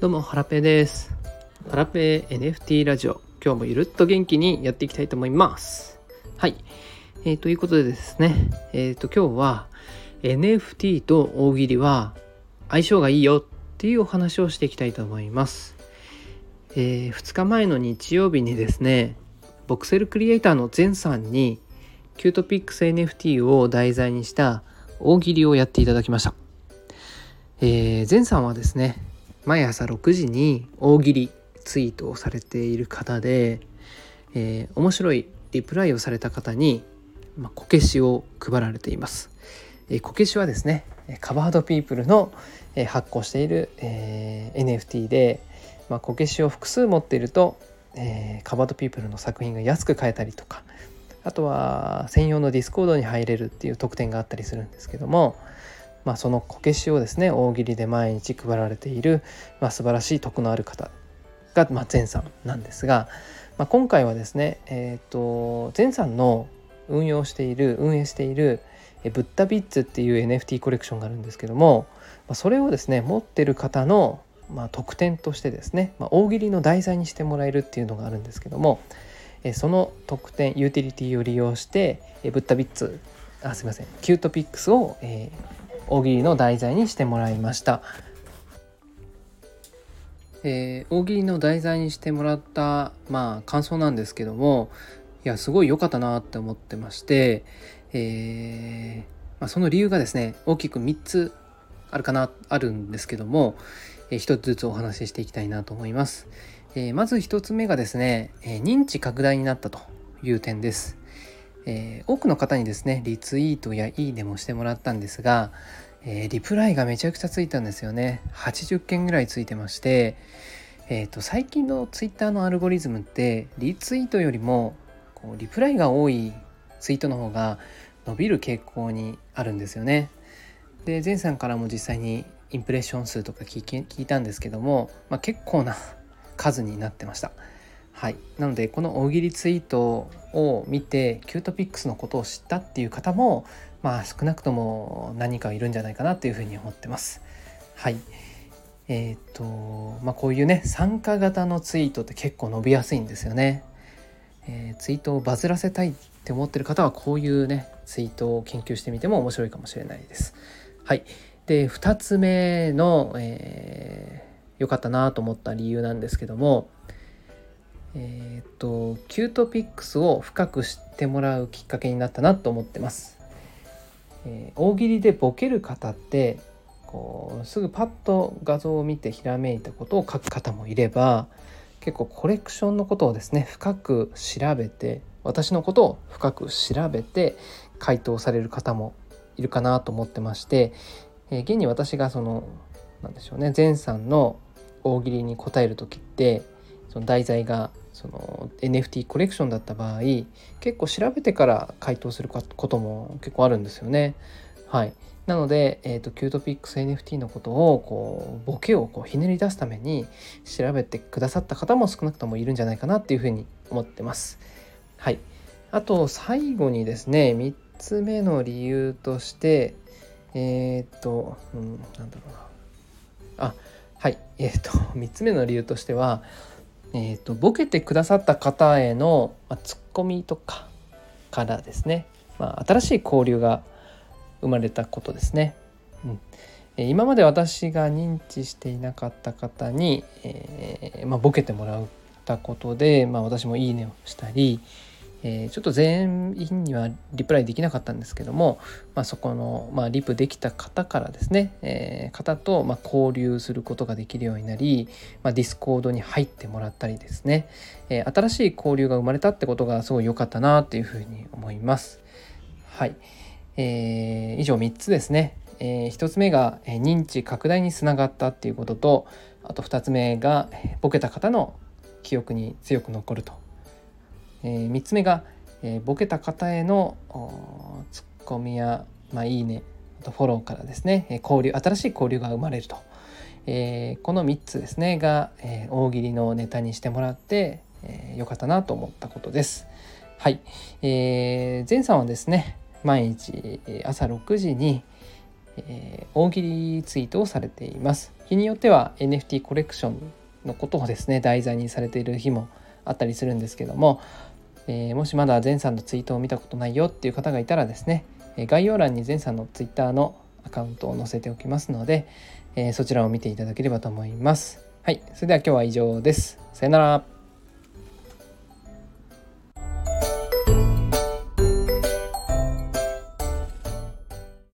どうも、ハラペです。ハラペ NFT ラジオ。今日もゆるっと元気にやっていきたいと思います。はい。えー、ということでですね、えっ、ー、と、今日は NFT と大喜利は相性がいいよっていうお話をしていきたいと思います。えー、2日前の日曜日にですね、ボクセルクリエイターのゼンさんにキュートピックス NFT を題材にした大喜利をやっていただきました。えー、ゼンさんはですね、毎朝6時に大喜利ツイートをされている方で、えー、面白いリプライをされた方に、まあ、こけしを配られています。えー、こけしはですねカバードピープルの、えー、発行している、えー、NFT で、まあ、こけしを複数持っていると、えー、カバードピープルの作品が安く買えたりとかあとは専用のディスコードに入れるっていう特典があったりするんですけども、まあ、そのこけしをですね大喜利で毎日配られている、まあ、素晴らしい徳のある方が、まあ、前さんなんですが、まあ、今回はですね、えーと、前さんの運用している運営しているブッダビッツっていう NFT コレクションがあるんですけども、まあ、それをですね持ってる方の、まあ、特典としてですね、まあ、大喜利の題材にしてもらえるっていうのがあるんですけどもその特典ユーティリティを利用してブッダビッツあすいませんキュートピックスを、えー、大喜利の題材にしてもらいました。えー、大喜利の題材にしてもらったまあ感想なんですけどもいやすごい良かったなって思ってまして、えーまあ、その理由がですね大きく3つあるかなあるんですけども、えー、1つずつお話ししていきたいなと思います。えー、まず1つ目がですね、え、認知拡大になったという点です。えー、多くの方にですねリツイートやいいねもしてもらったんですが、えー、リプライがめちゃくちゃついたんですよね。80件ぐらいついてまして、えーと、最近のツイッターのアルゴリズムってリツイートよりもこうリプライが多いツイートの方が伸びる傾向にあるんですよね。で前さんからも実際にインプレッション数とか聞聞いたんですけども、まあ、結構な数になってました。はい、なのでこの大喜利ツイートを見てキュートピックスのことを知ったっていう方もまあ少なくとも何かいるんじゃないかなというふうに思ってます。はいえーとまあ、こういうね参加型のツイートって結構伸びやすいんですよね。えー、ツイートをバズらせたいって思ってる方はこういうねツイートを研究してみても面白いかもしれないです。はい、で2つ目の良、えー、かったなと思った理由なんですけどもえっ、とキュートピックスを深く知ってもらうきっかけになったなと思ってます。えー、大喜利でボケる方ってこうすぐパッと画像を見てひらめいたことを書く方もいれば結構コレクションのことをですね深く調べて私のことを深く調べて回答される方もいるかなと思ってまして、えー、現に私がそのなんでしょうねゼンさんの大喜利に答える時ってその題材がその NFT コレクションだった場合結構調べてから回答することも結構あるんですよね。はい、なので、えーと、キュートピックス NFT のことをこうボケをこうひねり出すために調べてくださった方も少なくともいるんじゃないかなっていうふうに思ってます。はい、あと最後にですね3つ目の理由としてえっ、ー、と、うん、なんだろうなあはいえっ、ー、と3つ目の理由としてはえーと、ボケてくださった方への、まあ、ツッコミとかからですね、まあ、新しい交流が生まれたことですね。うんえ今まで私が認知していなかった方に、えー、まあ、ボケてもらったことで、まあ、私も「いいね」をしたり、えー、ちょっと全員にはリプライできなかったんですけども、まあ、そこの、まあ、リプできた方からですね、えー、方と、ま交流することができるようになり、まあ、 Discord に入ってもらったりですね、えー、新しい交流が生まれたってことがすごい良かったなっていうふうに思います。はい、えー、以上3つですね。え、1つ目が、認知拡大につながったっていうこととあと2つ目がボケた方の記憶に強く残るとえー、3つ目が、えー、ボケた方へのツッコミや、まあ、いいねあとフォローからですね、交流新しい交流が生まれると、え、この3つですねが、え、大喜利のネタにしてもらって、えー、よかったなと思ったことです。はい、えー、前さんはですね毎日朝6時にえー、大喜利ツイートをされています。日によっては NFT コレクションのことをですね題材にされている日もあったりするんですけども、えー、もしまだ前さんのツイートを見たことないよっていう方がいたらですねえ概要欄に前さんのツイッターのアカウントを載せておきますので、え、そちらを見ていただければと思います。はい、それでは今日は以上です。さよなら。